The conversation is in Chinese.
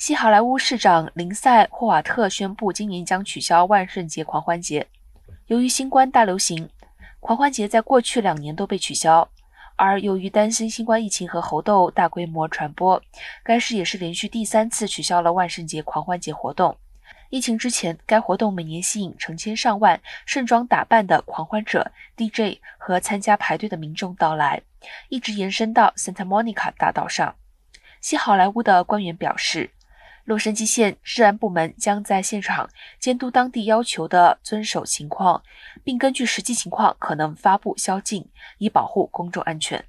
西好莱坞市长林赛·霍瓦特宣布，今年将取消万圣节狂欢节。由于新冠大流行，狂欢节在过去两年都被取消。而由于担心新冠疫情和猴痘大规模传播，该市也是连续第三次取消了万圣节狂欢节活动。疫情之前，该活动每年吸引成千上万盛装打扮的狂欢者、DJ 和参加排队的民众到来，一直延伸到 Santa Monica 大道上。西好莱坞的官员表示。洛杉矶县治安部门将在现场监督当地要求的遵守情况，并根据实际情况可能发布宵禁，以保护公众安全。